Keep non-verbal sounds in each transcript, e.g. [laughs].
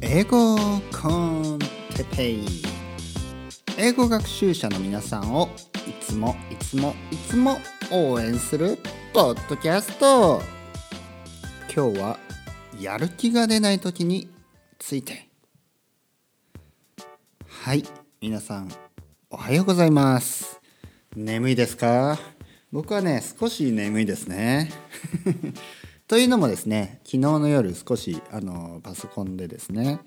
英語コンテペイ。英語学習者の皆さんをいつもいつもいつも応援するポッドキャスト。今日はやる気が出ない時について。はい皆さんおはようございます。眠いですか？僕はね少し眠いですね。というのもですね昨日の夜少しあのパソコンでですね、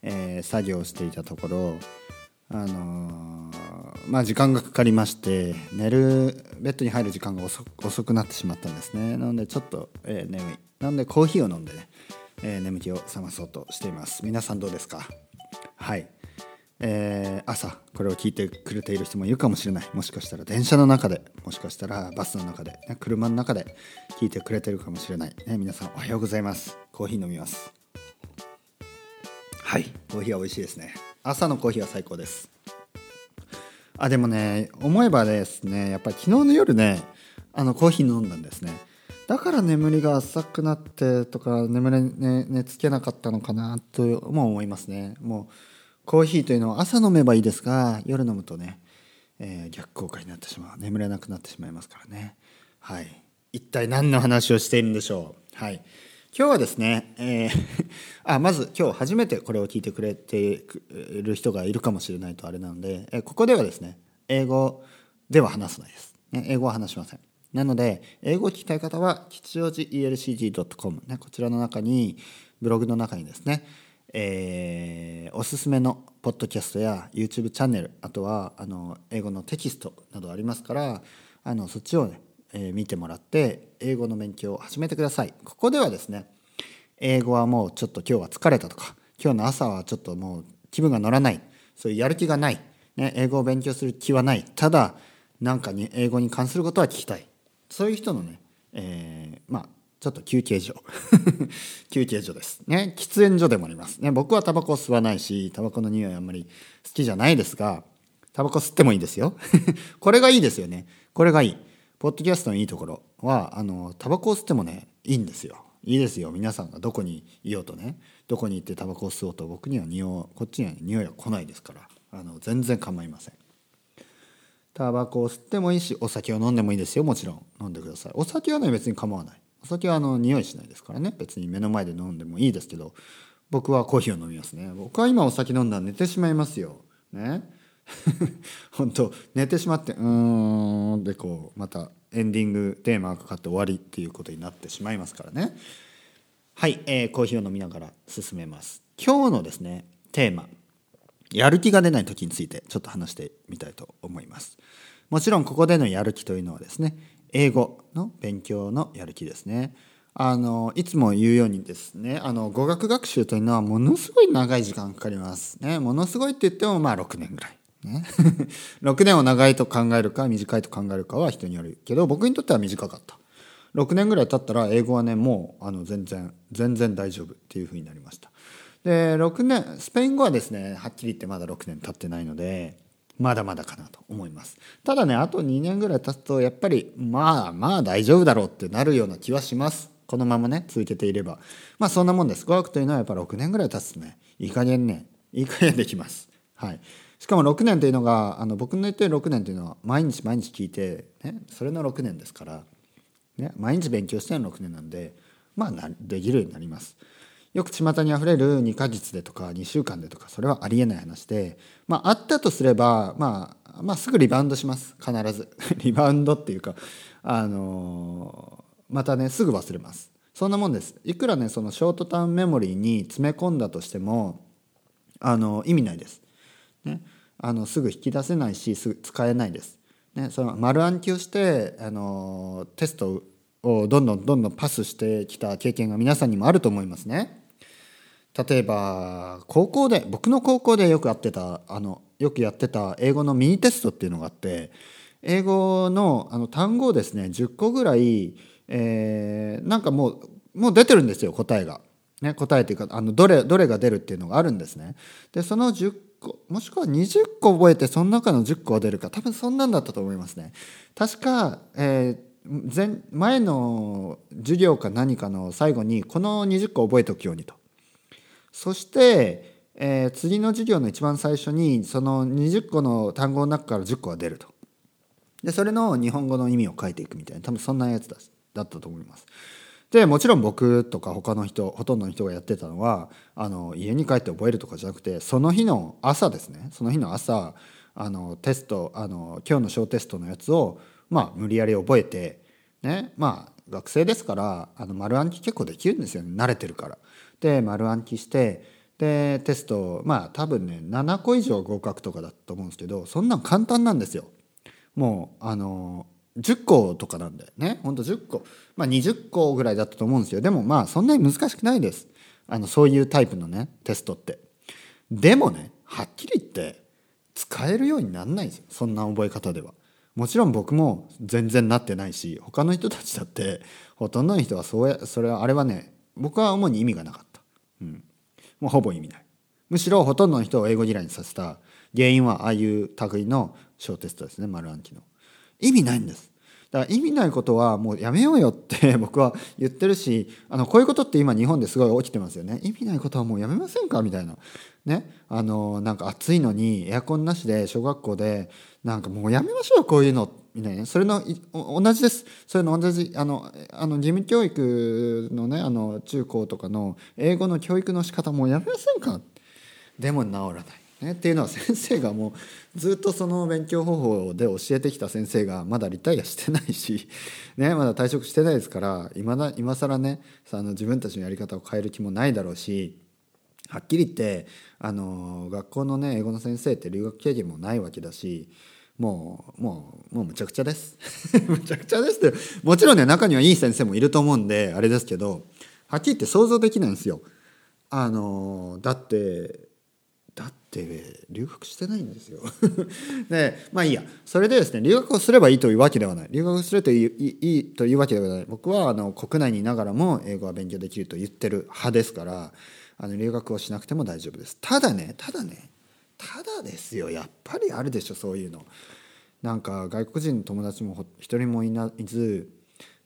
えー、作業していたところあのー、まあ時間がかかりまして寝るベッドに入る時間が遅くなってしまったんですね。なのでちょっと、えー、眠い。なのでコーヒーを飲んでね、え、眠気を覚まそうとしています。皆さんどうですか？はい。えー、朝これを聞いてくれている人もいるかもしれない。もしかしたら電車の中でもしかしたらバスの中で、ね、車の中で聞いてくれてるかもしれない、ね、皆さんおはようございます。コーヒー飲みます。はい。コーヒーは美味しいですね。朝のコーヒーは最高です。あでもね思えばですねやっぱり昨日の夜ねあのコーヒー飲んだんですね。だから眠りが浅くなってとか眠れ、ね、寝つけなかったのかなとも思いますね。もうコーヒーというのは朝飲めばいいですが夜飲むとね、えー、逆効果になってしまう。眠れなくなってしまいますからね。はい。一体何の話をしているんでしょう？はい。今日はですね、えー、[laughs] あまず今日初めてこれを聞いてくれている人がいるかもしれないとあれなので、えー、ここではですね英語では話さないです、ね、英語は話しません。なので英語を聞きたい方は吉祥寺 ELCG.com、ね、こちらの中にブログの中にですねえー、おすすめのポッドキャストや YouTube チャンネルあとはあの英語のテキストなどありますからあのそっちをね、えー、見てもらって英語の勉強を始めてください。ここではですね英語はもうちょっと今日は疲れたとか今日の朝はちょっともう気分が乗らないそういうやる気がない、ね、英語を勉強する気はないただなんかに英語に関することは聞きたい。そういう人のね、えー、まあちょっと休憩所。[laughs] 休憩所です。ね。喫煙所でもあります。ね。僕はタバコを吸わないしタバコの匂いあんまり好きじゃないですがタバコ吸ってもいいですよ。[laughs] これがいいですよね。これがいい。ポッドキャストのいいところはあのタバコを吸ってもねいいんですよ。いいですよ。皆さんがどこにいようとね。どこに行ってタバコを吸おうと僕には匂いこっちには匂いは来ないですから。あの全然構いません。タバコを吸ってもいいしお酒を飲んでもいいですよ。もちろん飲んでください。お酒はね別に構わない。お酒はあの匂いしないですからね。別に目の前で飲んでもいいですけど僕はコーヒーを飲みますね。僕は今お酒飲んだら寝てしまいますよ。ね。[laughs] 本当寝てしまってうーんでこうまたエンディングテーマがかかって終わりっていうことになってしまいますからね。はい、えー、コーヒーを飲みながら進めます。今日のですねテーマ。やる気が出ない時についてちょっと話してみたいと思います。もちろんここでのやる気というのはですね英語の勉強のやる気ですね。あのいつも言うようにですねあの語学学習というのはものすごい長い時間かかります。ね、ものすごいって言ってもまあ6年ぐらい。ね、[laughs] 6年を長いと考えるか短いと考えるかは人によるけど僕にとっては短かった。6年ぐらい経ったら英語はねもうあの全然全然大丈夫っていうふうになりました。で6年スペイン語はですねはっきり言ってまだ6年経ってないのでまだまだかなと思います。ただねあと2年ぐらい経つとやっぱりまあまあ大丈夫だろうってなるような気はします。このままね続けていれば。まあそんなもんです。語学というのはやっぱ6年ぐらい経つとね。いい加減ね。いい加減できます。はい。しかも6年というのがあの僕の言ってる6年というのは毎日毎日聞いて、ね、それの6年ですから、ね、毎日勉強しての6年なんでまあできるようになります。よく巷にあふれる2ヶ月でとか2週間でとかそれはありえない話でまああったとすれば、まあ、まあすぐリバウンドします。必ず。[laughs] リバウンドっていうかあのまたねすぐ忘れます。そんなもんです。いくらねそのショートターンメモリーに詰め込んだとしてもあの意味ないです、ね、あのすぐ引き出せないしすぐ使えないです、ね、その丸暗記をしてあのテストをどんどんどんどんパスしてきた経験が皆さんにもあると思いますね。例えば高校で僕の高校でよくやってたあのよくやってた英語のミニテストっていうのがあって英語のあの単語をですね10個ぐらい、えー、なんかもうもう出てるんですよ答えが。ね、答えというかあのどれどれが出るっていうのがあるんですね。でその10個もしくは20個覚えてその中の10個は出るか多分そんなんだったと思いますね。確か、えー、前前の授業か何かの最後にこの20個覚えておくようにと。そして、えー次の授業の一番最初にその20個の単語の中から10個が出ると。でそれの日本語の意味を書いていくみたいな多分そんなやつだだったと思います。でもちろん僕とか他の人ほとんどの人がやってたのはあの家に帰って覚えるとかじゃなくてその日の朝ですね。その日の朝あのテストあの今日の小テストのやつをまあ無理やり覚えてねまあ学生ですからあの丸暗記結構できるんですよね。慣れてるから。で丸暗記してでテストまあ多分ね7個以上合格とかだと思うんですけどそんなん簡単なんですよ。もうあの10個とかなんだよね。ほんと10個。まあ20個ぐらいだったと思うんですよ。でもまあそんなに難しくないです。あのそういうタイプのねテストって。でもねはっきり言って使えるようになんないんですよ。そんな覚え方では。もちろん僕も全然なってないし他の人たちだってほとんどの人はそうやそれはあれはね僕は主に意味がなかった、うん、もうほぼ意味ない。むしろほとんどの人を英語嫌いにさせた原因はああいう類の小テストですね丸暗記の。意味ないんです。だから意味ないことはもうやめようよって [laughs] 僕は言ってるしあのこういうことって今日本ですごい起きてますよね。意味ないことはもうやめませんか？みたいな。ね。あのなんか暑いのにエアコンなしで小学校でなんかもうやめましょうこういうの。みたいな。それの同じです。それの同じあのあの義務教育のねあの中高とかの英語の教育の仕方もうやめませんか？でも治らない。ね、っていうのは先生がもうずっとその勉強方法で教えてきた先生がまだリタイアしてないし、ね、まだ退職してないですから今だ今更ねあの自分たちのやり方を変える気もないだろうしはっきり言ってあの学校のね英語の先生って留学経験もないわけだしもうもうもうむちゃくちゃです。[laughs] むちゃくちゃですって。もちろんね中にはいい先生もいると思うんであれですけどはっきり言って想像できないんですよ。あのだってだって留学してないんですよ。[laughs] でまあいいや。それでですね留学をすればいいというわけではない。留学するといいいいいというわけではない。僕はあの国内にいながらも英語は勉強できると言ってる派ですからあの留学をしなくても大丈夫です。ただねただねただですよやっぱりあるでしょそういうの。なんか外国人の友達も一人もいないず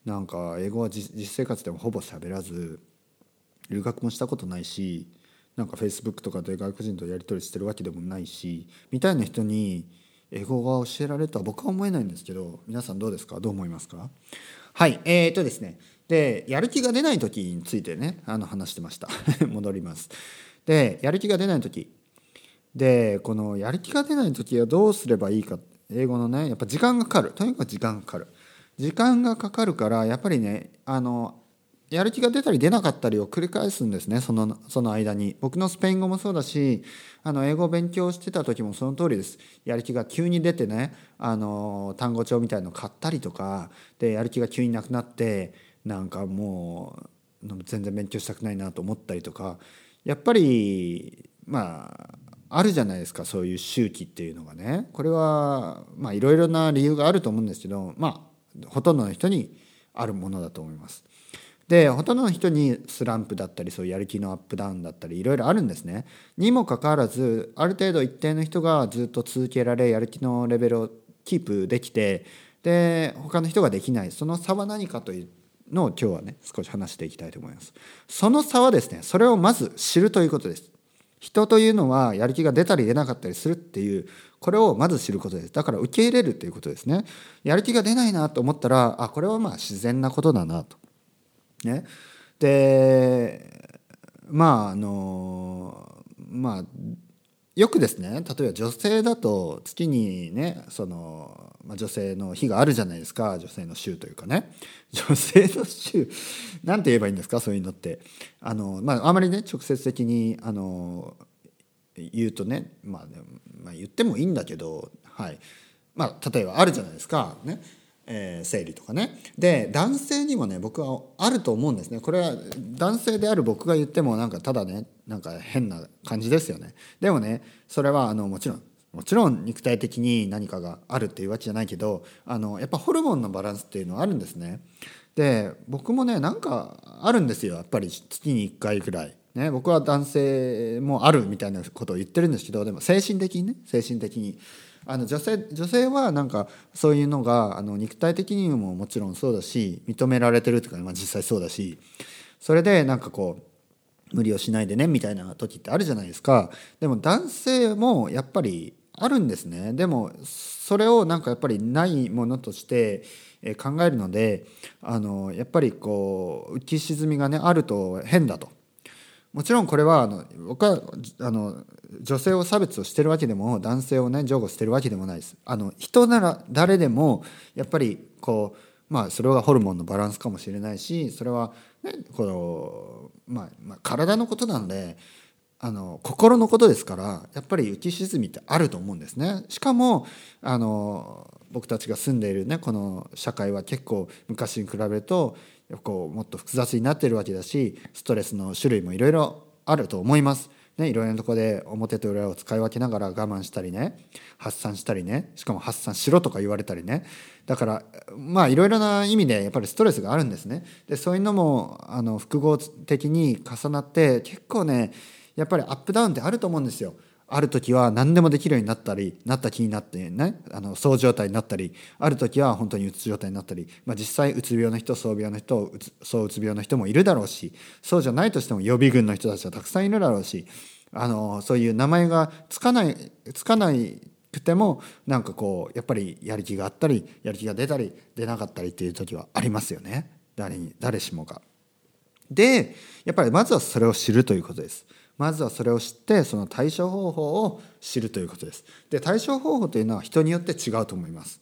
なんか英語は実生活でもほぼ喋らず留学もしたことないしなんかフェイスブックとかで外国人とやり取りしてるわけでもないしみたいな人に英語が教えられるとは僕は思えないんですけど皆さんどうですか？どう思いますか？はいえー、とですね。でやる気が出ない時についてねあの話してました。[laughs] 戻ります。でやる気が出ない時でこのやる気が出ない時はどうすればいいか英語のねやっぱ時間がかかる。とにかく時間がかかる。時間がかかるからやっぱりねあのやる気が出たり出なかったりを繰り返すんですね。そのその間に。僕のスペイン語もそうだしあの英語を勉強してた時もその通りです。やる気が急に出てねあの単語帳みたいの買ったりとかでやる気が急になくなってなんかもう全然勉強したくないなと思ったりとか。やっぱりまああるじゃないですかそういう周期っていうのがねこれはまあいろいろな理由があると思うんですけどまあほとんどの人にあるものだと思います。でほとんどの人にスランプだったりそういうやる気のアップダウンだったりいろいろあるんですね。にもかかわらずある程度一定の人がずっと続けられやる気のレベルをキープできてで他の人ができないその差は何かというのを今日はね少し話していきたいと思います。その差はですねそれをまず知るということです。人というのはやる気が出たり出なかったりするっていうこれをまず知ることです。だから受け入れるっていうことですね。やる気が出ないなと思ったらあこれはまあ自然なことだなと。ね。でまああのまあよくですね。例えば女性だと月にねその、まあ、女性の日があるじゃないですか。女性の週というかね。[laughs] 女性の週。なんて言えばいいんですか？そういうのって。あの、まあ、あまりね直接的にあの言うとね、まあ、まあ言ってもいいんだけど、はい。まあ、例えばあるじゃないですか。ね。えー、生理とかね。で男性にもね僕はあると思うんですね。これは男性である僕が言ってもなんかただねなんか変な感じですよね。でもねそれはあのもちろんもちろん肉体的に何かがあるっていうわけじゃないけどあのやっぱホルモンのバランスっていうのはあるんですね。で僕もねなんかあるんですよ。やっぱり月に1回ぐらい。ね僕は男性もあるみたいなことを言ってるんですけどでも精神的にね精神的に。あの女性女性はなんかそういうのがあの肉体的にももちろんそうだし認められてるというか、まあ、実際そうだしそれでなんかこう無理をしないでねみたいな時ってあるじゃないですか。でも男性もやっぱりあるんですね。でもそれをなんかやっぱりないものとして考えるのであのやっぱりこう浮き沈みがねあると変だと。もちろんこれはあの僕はあの女性を差別をしてるわけでも男性をね譲歩してるわけでもないです。あの人なら誰でもやっぱりこうまあそれはホルモンのバランスかもしれないしそれはねこの、まあ、まあ体のことなんであの心のことですからやっぱり浮き沈みってあると思うんですね。しかもあの僕たちが住んでいるねこの社会は結構昔に比べるとこうもっと複雑になってるわけだしストレスの種類もいろいろあると思います。ね、いろいろなとこで表と裏を使い分けながら我慢したりね発散したりねしかも発散しろとか言われたりねだからまあいろいろな意味でやっぱりストレスがあるんですねでそういうのもあの複合的に重なって結構ねやっぱりアップダウンってあると思うんですよ。ある時は何でもできるようになったりなった気になってねあのそう状態になったりある時は本当にうつ状態になったり、まあ、実際うつ病の人そう病の人そううつ病の人もいるだろうしそうじゃないとしても予備軍の人たちはたくさんいるだろうしあのそういう名前がつかないつかないくてもなんかこうやっぱりやる気があったりやる気が出たり出なかったりっていう時はありますよね誰に誰しもが。でやっぱりまずはそれを知るということです。まずはそれを知ってその対処方法を知るということです。で対処方法というのは人によって違うと思います。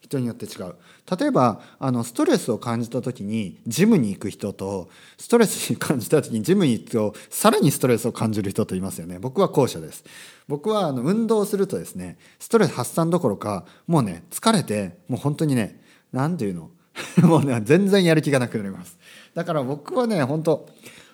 人によって違う。例えばあのストレスを感じた時にジムに行く人とストレスに感じた時にジムに行くとさらにストレスを感じる人といますよね。僕は後者です。僕はあの運動するとですねストレス発散どころかもうね疲れてもう本当にね何て言うの？[laughs] もうね全然やる気がなくなります。だから僕はね本当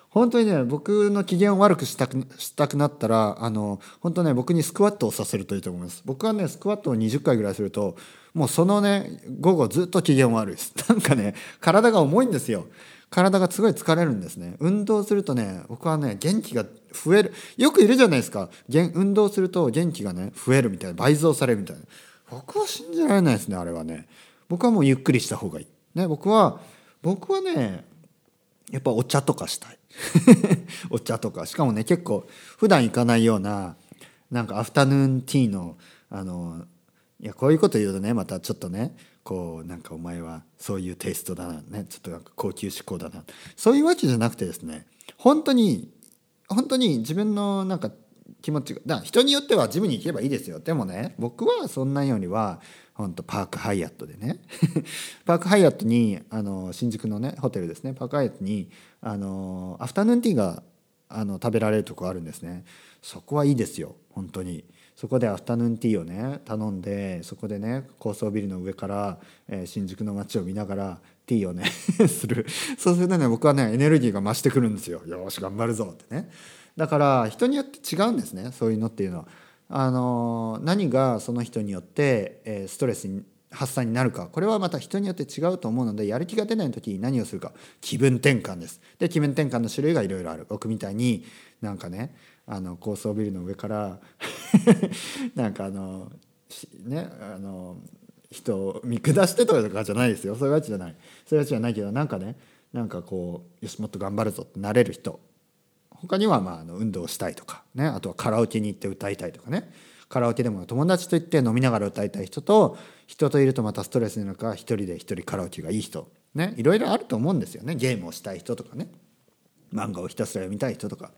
本当にね僕の機嫌を悪くしたくしたくなったらあの本当ね僕にスクワットをさせるといいと思います。僕はねスクワットを20回ぐらいするともうそのね午後ずっと機嫌悪いです。[laughs] なんかね体が重いんですよ。体がすごい疲れるんですね。運動するとね僕はね元気が増える。よくいるじゃないですか。運動すると元気がね増えるみたいな倍増されるみたいな。僕は信じられないですねあれはね。僕はもうゆっくりした方がいい。ね僕は僕はねやっぱお茶とかしたい。[laughs] お茶とか。しかもね結構普段行かないようななんかアフタヌーンティーのあのいやこういうこと言うとねまたちょっとねこうなんかお前はそういうテイストだなねちょっとなんか高級志向だな。そういうわけじゃなくてですね本当に本当に自分のなんか気持ちがだ人によってはジムに行けばいいですよ。でもね僕はそんなよりは本当パークハイアットでね。[laughs] パークハイアットにあの新宿のねホテルですね。パークハイアットにあのアフタヌーンティーがあの食べられるとこあるんですね。そこはいいですよ。本当に。そこでアフタヌーンティーをね頼んでそこでね高層ビルの上から、えー、新宿の街を見ながらティーをね [laughs] する。そうするとね僕はねエネルギーが増してくるんですよ。よし頑張るぞってね。だから人によって違うんですねそういうのっていうのは。あの何がその人によって、え、ストレスに発散になるか。これはまた人によって違うと思うのでやる気が出ない時に何をするか。気分転換です。で気分転換の種類がいろいろある。僕みたいになんかねあの高層ビルの上から [laughs] なんかあのねあの人を見下してとかじゃないですよ。そういうわけじゃない。そういうわけじゃないけどなんかねなんかこうよしもっと頑張るぞってなれる人。他にはまああの運動したいとかねあとはカラオケに行って歌いたいとかね。カラオケでも友達と行って飲みながら歌いたい人と人といるとまたストレスなるから一人で一人カラオケがいい人。ねいろいろあると思うんですよね。ゲームをしたい人とかね。漫画をひたすら読みたい人とか。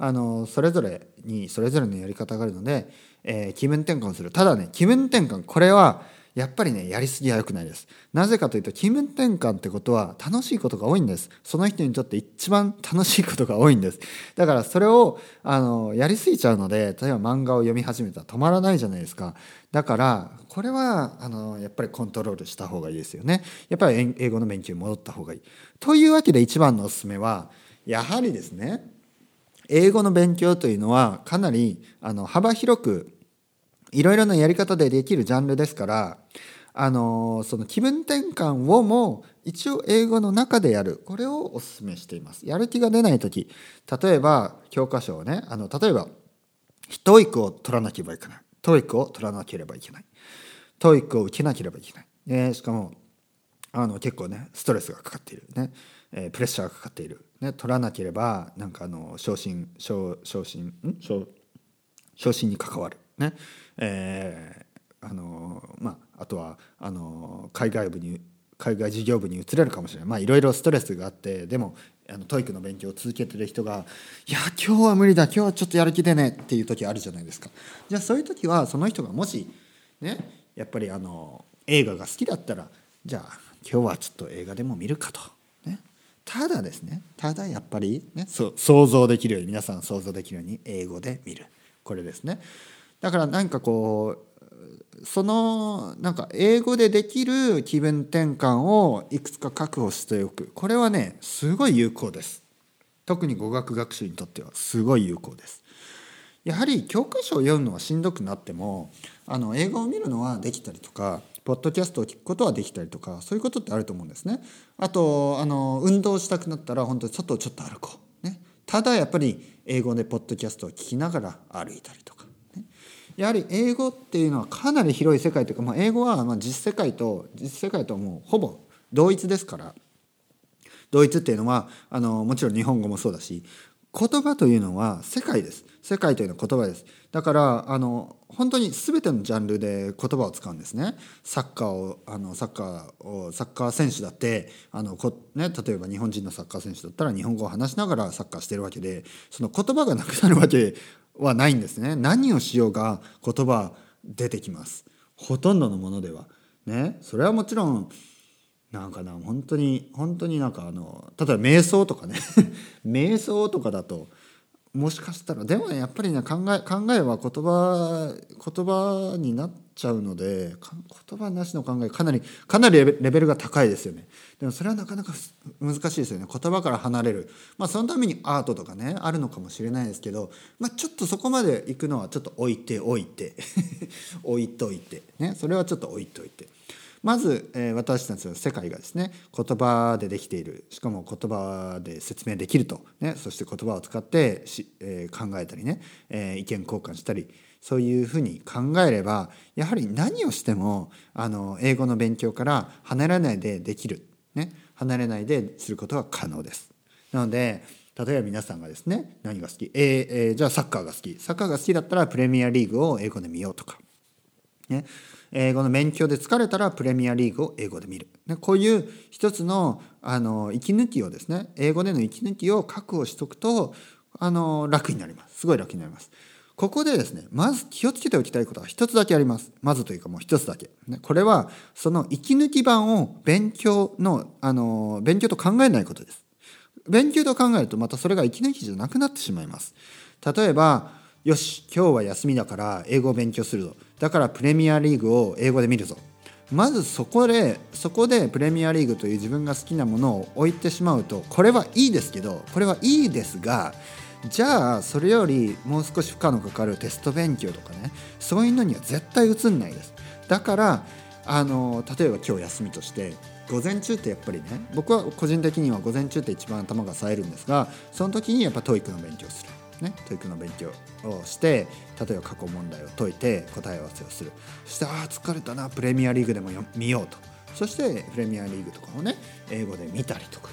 あのそれぞれにそれぞれのやり方があるので、えー、気分転換する。ただね気分転換これはやっぱりねやりすぎは良くないです。なぜかというと気分転換ってことは楽しいことが多いんです。その人にとって一番楽しいことが多いんです。だからそれをあのやりすぎちゃうので例えば漫画を読み始めたら止まらないじゃないですか。だからこれはあのやっぱりコントロールした方がいいですよね。やっぱり英語の勉強に戻った方がいい。というわけで一番のおすすめはやはりですね英語の勉強というのはかなりあの幅広くいろいろなやり方でできるジャンルですからあのその気分転換をも一応英語の中でやる。これをお勧めしています。やる気が出ない時例えば教科書をねあの例えば TOEIC を取らなければいけない。TOEIC を取らなければいけない。TOEIC を受けなければいけない、ね、しかもあの結構ねストレスがかかっている。ねえー、プレッシャーがかかっている、ね、取らなければなんかあの昇進昇昇進ん？昇昇進に関わる。ね。えー、あのまああとはあの海外部に海外事業部に移れるかもしれない。まあいろいろストレスがあってでもあの TOEIC の勉強を続けてる人が「いや今日は無理だ。今日はちょっとやる気でね」っていう時あるじゃないですか。じゃあそういう時はその人がもしねやっぱりあの映画が好きだったらじゃあ今日はちょっと映画でも見るかと。ね、ただですね。ただやっぱり、ね、そ想像できるように皆さん想像できるように英語で見る。これですね。だから何かこうそのなんか英語でできる気分転換をいくつか確保しておく。これはねすごい有効です。特に語学学習にとってはすごい有効です。やはり教科書を読むのはしんどくなってもあの映画を見るのはできたりとかポッドキャストを聞くことはできたりとかそういうことってあると思うんですね。あとあの運動したくなったら本当に外をちょっと歩こう。ね。ただやっぱり英語でポッドキャストを聞きながら歩いたりとか。やはり英語っていうのはかなり広い世界というか、まあ、英語はま実世界と実世界ともうほぼ同一ですから同一っていうのはあのもちろん日本語もそうだし言葉というのは世界です。世界というのは言葉です。だからあの本当に全てのジャンルで言葉を使うんですね。サッカーをあのサッカーをサッカー選手だってあのこ、ね、例えば日本人のサッカー選手だったら日本語を話しながらサッカーしてるわけでその言葉がなくなるわけはないんですね。何をしようが言葉出てきます。ほとんどのものでは。ね。それはもちろんなんかな本当に本当になんかあの例えば瞑想とかね。[laughs] 瞑想とかだともしかしたらでもねやっぱりね考え考えは言葉言葉になっちゃうので言葉なしの考えかなりかなりレベルが高いですよね。でもそれはなかなか難しいですよね。言葉から離れる。まあそのためにアートとかねあるのかもしれないですけど、まあ、ちょっとそこまで行くのはちょっと置いておいて [laughs] 置いといてね。それはちょっと置いといて。まず、えー、私たちの世界がですね言葉でできている。しかも言葉で説明できると、ね、そして言葉を使ってし、えー、考えたりね、えー、意見交換したり。そういうふうに考えればやはり何をしてもあの英語の勉強から離れないでできる、ね、離れないですることが可能です。なので例えば皆さんがですね何が好き、えーえー、じゃあサッカーが好き。サッカーが好きだったらプレミアリーグを英語で見ようとか、ね、英語の勉強で疲れたらプレミアリーグを英語で見る、ね、こういう一つのあの息抜きをですね英語での息抜きを確保しておくとあの楽になります。すごい楽になります。ここでですねまず気をつけておきたいことは一つだけあります。まずというかもう一つだけ、これはその息抜き版を勉強のあの勉強と考えないことです。勉強と考えるとまたそれが息抜きじゃなくなってしまいます。例えばよし今日は休みだから英語を勉強するぞ。だからプレミアリーグを英語で見るぞ。まずそこでそこでプレミアリーグという自分が好きなものを置いてしまうとこれはいいですけどこれはいいですがじゃあそれよりもう少し負荷のかかるテスト勉強とかねそういうのには絶対映んないです。だからあの例えば今日休みとして午前中ってやっぱりね僕は個人的には午前中って一番頭が冴えるんですがその時にやっぱ TOEIC の勉強する。ね、TOEIC の勉強をして例えば過去問題を解いて答え合わせをする。そしてああ疲れたなプレミアリーグでも見ようと。そしてプレミアリーグとかをね英語で見たりとか。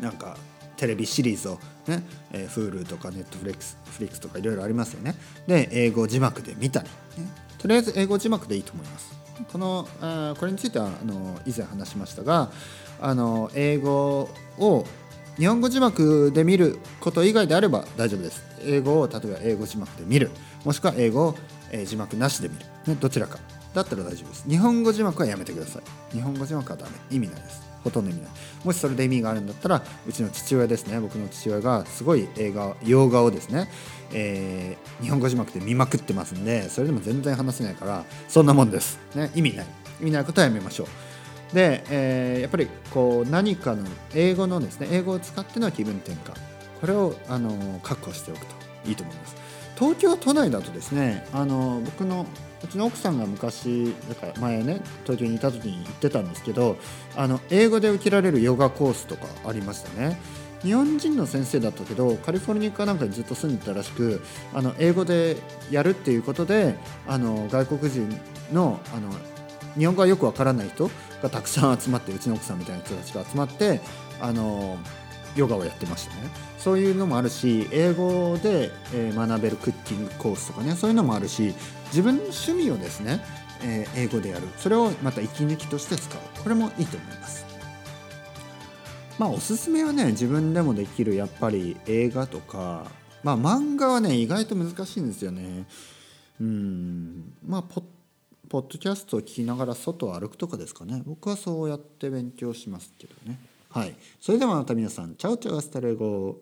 なんかテレビシリーズをね、えー、Hulu とか Netflix フリックスとかいろいろありますよね。で英語字幕で見たり、ね、とりあえず英語字幕でいいと思います。このあこれについてはあの以前話しましたがあの英語を日本語字幕で見ること以外であれば大丈夫です。英語を例えば英語字幕で見る。もしくは英語を、えー、字幕なしで見る、ね、どちらか。だったら大丈夫です。日本語字幕はやめてください。日本語字幕はダメ。意味ないです。ほとんど意味ないもしそれで意味があるんだったらうちの父親ですね。僕の父親がすごい映画洋画をですね、えー、日本語字幕で見まくってますんでそれでも全然話せないからそんなもんです、ね、意味ない。意味ないことはやめましょう。で、えー、やっぱりこう何かの英語のですね英語を使っての気分転換。これをあの確保しておくといいと思います。東京都内だとですねあの僕のうちの奥さんが昔だか前ね東京にいた時に行ってたんですけどあの英語で受けられるヨガコースとかありましたね。日本人の先生だったけどカリフォルニアかなんかにずっと住んでたらしくあの英語でやるっていうことであの外国人のあの日本語がよくわからない人がたくさん集まってうちの奥さんみたいな人たちが集まってあのヨガをやってましたね。そういうのもあるし英語で、学べるクッキングコースとかねそういうのもあるし自分の趣味をですね、えー英語でやる。それをまた息抜きとして使う。これもいいと思います。まあおすすめはね自分でもできるやっぱり映画とか。まあ漫画はね意外と難しいんですよね。うん。まあポッポッドキャストを聞きながら外を歩くとかですかね。僕はそうやって勉強しますけどね。はい。それではまた皆さんチャオチャオアスタレゴ。